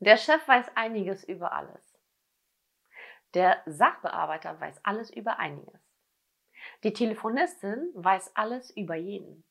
Der Chef weiß einiges über alles. Der Sachbearbeiter weiß alles über einiges. Die Telefonistin weiß alles über jeden.